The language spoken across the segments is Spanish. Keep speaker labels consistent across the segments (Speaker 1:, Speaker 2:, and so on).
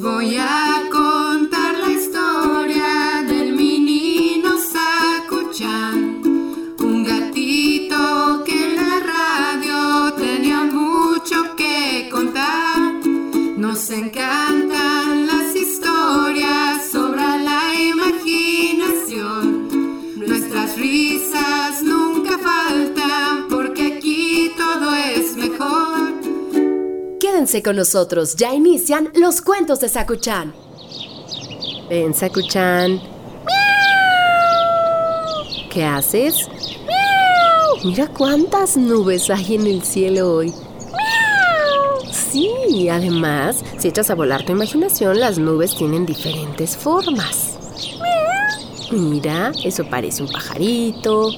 Speaker 1: Voy a
Speaker 2: Quédense con nosotros, ya inician los cuentos de Sakuchan. Ven, Sakuchan. ¿Qué haces? Mira cuántas nubes hay en el cielo hoy. Sí, además, si echas a volar tu imaginación, las nubes tienen diferentes formas. Mira, eso parece un pajarito.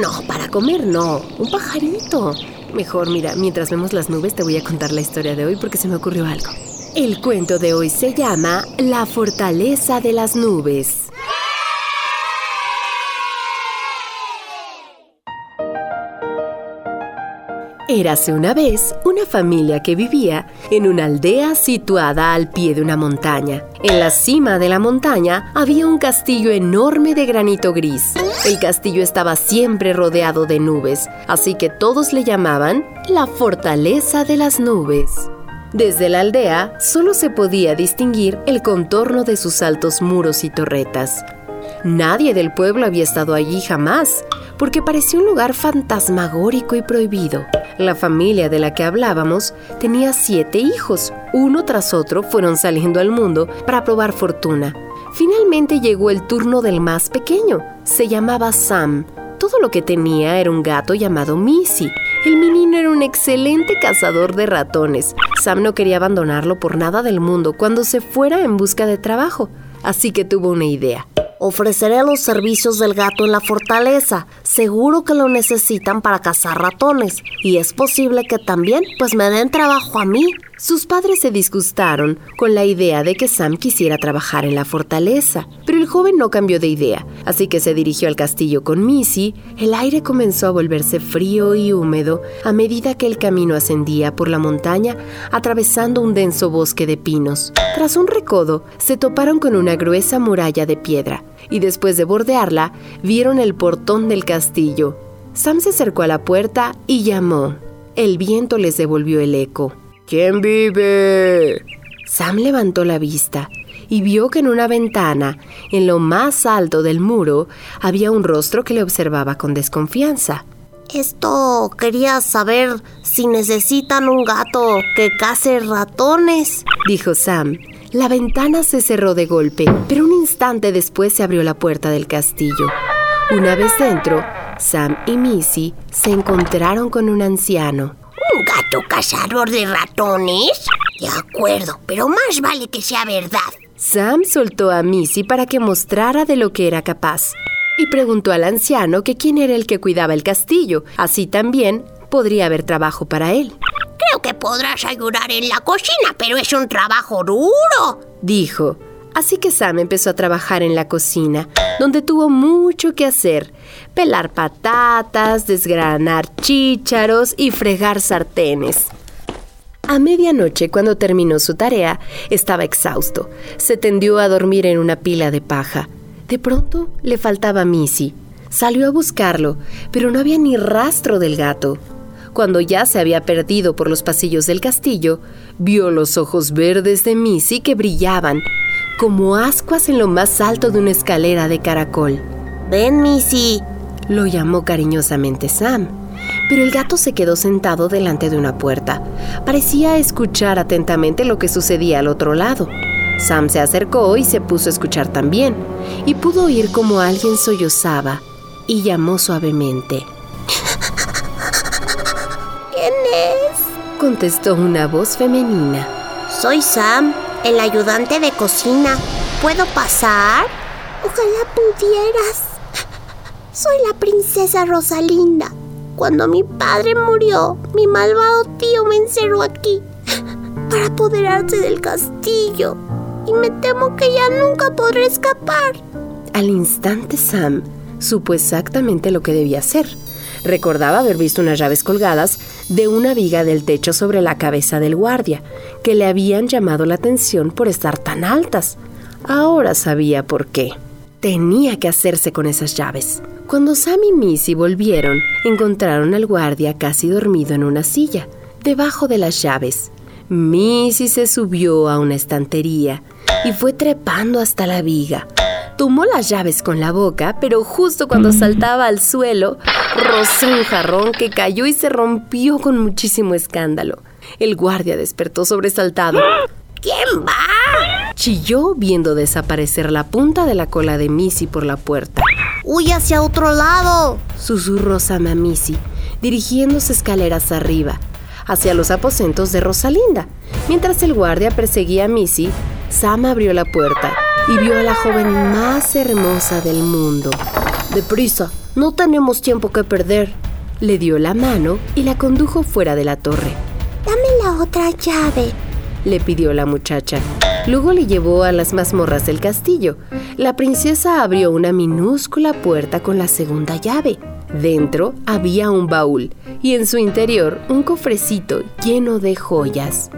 Speaker 2: No, para comer no, un pajarito. Mejor, mira, mientras vemos las nubes te voy a contar la historia de hoy porque se me ocurrió algo. El cuento de hoy se llama La fortaleza de las nubes. Érase una vez una familia que vivía en una aldea situada al pie de una montaña. En la cima de la montaña había un castillo enorme de granito gris. El castillo estaba siempre rodeado de nubes, así que todos le llamaban la fortaleza de las nubes. Desde la aldea solo se podía distinguir el contorno de sus altos muros y torretas. Nadie del pueblo había estado allí jamás, porque parecía un lugar fantasmagórico y prohibido. La familia de la que hablábamos tenía siete hijos. Uno tras otro fueron saliendo al mundo para probar fortuna. Finalmente llegó el turno del más pequeño. Se llamaba Sam. Todo lo que tenía era un gato llamado Missy. El menino era un excelente cazador de ratones. Sam no quería abandonarlo por nada del mundo cuando se fuera en busca de trabajo. Así que tuvo una idea.
Speaker 3: Ofreceré los servicios del gato en la fortaleza. Seguro que lo necesitan para cazar ratones. Y es posible que también pues me den trabajo a mí.
Speaker 2: Sus padres se disgustaron con la idea de que Sam quisiera trabajar en la fortaleza, pero el joven no cambió de idea, así que se dirigió al castillo con Missy. El aire comenzó a volverse frío y húmedo a medida que el camino ascendía por la montaña, atravesando un denso bosque de pinos. Tras un recodo, se toparon con una gruesa muralla de piedra, y después de bordearla, vieron el portón del castillo. Sam se acercó a la puerta y llamó. El viento les devolvió el eco.
Speaker 4: ¿Quién vive?
Speaker 2: Sam levantó la vista y vio que en una ventana, en lo más alto del muro, había un rostro que le observaba con desconfianza.
Speaker 3: Esto quería saber si necesitan un gato que case ratones,
Speaker 2: dijo Sam. La ventana se cerró de golpe, pero un instante después se abrió la puerta del castillo. Una vez dentro, Sam y Missy se encontraron con un anciano.
Speaker 5: ¿Un gato cazador de ratones? De acuerdo, pero más vale que sea verdad.
Speaker 2: Sam soltó a Missy para que mostrara de lo que era capaz y preguntó al anciano que quién era el que cuidaba el castillo. Así también podría haber trabajo para él.
Speaker 5: Creo que podrás ayudar en la cocina, pero es un trabajo duro,
Speaker 2: dijo. Así que Sam empezó a trabajar en la cocina, donde tuvo mucho que hacer. Pelar patatas, desgranar chícharos y fregar sartenes. A medianoche, cuando terminó su tarea, estaba exhausto. Se tendió a dormir en una pila de paja. De pronto le faltaba Missy. Salió a buscarlo, pero no había ni rastro del gato. Cuando ya se había perdido por los pasillos del castillo, vio los ojos verdes de Missy que brillaban, como ascuas en lo más alto de una escalera de caracol.
Speaker 3: Ven, Missy,
Speaker 2: lo llamó cariñosamente Sam. Pero el gato se quedó sentado delante de una puerta. Parecía escuchar atentamente lo que sucedía al otro lado. Sam se acercó y se puso a escuchar también, y pudo oír como alguien sollozaba y llamó suavemente. Contestó una voz femenina.
Speaker 3: Soy Sam, el ayudante de cocina. ¿Puedo pasar?
Speaker 6: Ojalá pudieras. Soy la princesa Rosalinda. Cuando mi padre murió, mi malvado tío me encerró aquí para apoderarse del castillo. Y me temo que ya nunca podré escapar.
Speaker 2: Al instante Sam supo exactamente lo que debía hacer. Recordaba haber visto unas llaves colgadas de una viga del techo sobre la cabeza del guardia, que le habían llamado la atención por estar tan altas. Ahora sabía por qué. Tenía que hacerse con esas llaves. Cuando Sam y Missy volvieron, encontraron al guardia casi dormido en una silla, debajo de las llaves. Missy se subió a una estantería y fue trepando hasta la viga. Tomó las llaves con la boca, pero justo cuando saltaba al suelo, rozó un jarrón que cayó y se rompió con muchísimo escándalo. El guardia despertó sobresaltado.
Speaker 5: ¿Quién va?
Speaker 2: Chilló viendo desaparecer la punta de la cola de Missy por la puerta.
Speaker 3: ¡Huye hacia otro lado!
Speaker 2: Susurró Sam a Missy, dirigiéndose escaleras arriba, hacia los aposentos de Rosalinda. Mientras el guardia perseguía a Missy, Sam abrió la puerta y vio a la joven más hermosa del mundo.
Speaker 3: Deprisa, no tenemos tiempo que perder.
Speaker 2: Le dio la mano y la condujo fuera de la torre.
Speaker 6: Dame la otra llave,
Speaker 2: le pidió la muchacha. Luego le llevó a las mazmorras del castillo. La princesa abrió una minúscula puerta con la segunda llave. Dentro había un baúl y en su interior un cofrecito lleno de joyas.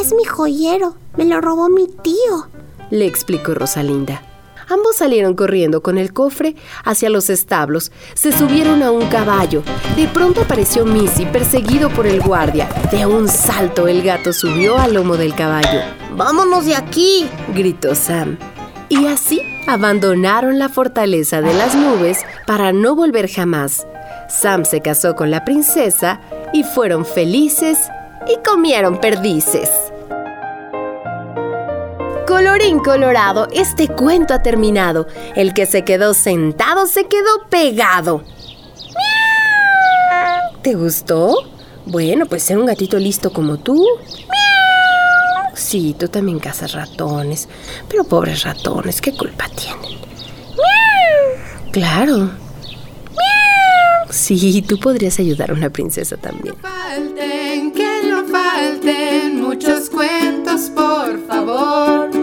Speaker 6: Es mi joyero, me lo robó mi tío,
Speaker 2: le explicó Rosalinda. Ambos salieron corriendo con el cofre hacia los establos. Se subieron a un caballo. De pronto apareció Missy, perseguido por el guardia. De un salto el gato subió al lomo del caballo.
Speaker 3: ¡Vámonos de aquí!
Speaker 2: gritó Sam. Y así abandonaron la fortaleza de las nubes para no volver jamás. Sam se casó con la princesa y fueron felices y comieron perdices. Colorín colorado, este cuento ha terminado. El que se quedó sentado se quedó pegado. ¿Te gustó? Bueno, pues ser un gatito listo como tú. Sí, tú también cazas ratones. Pero pobres ratones, ¿qué culpa tienen? Claro. Sí, tú podrías ayudar a una princesa también.
Speaker 1: Por favor.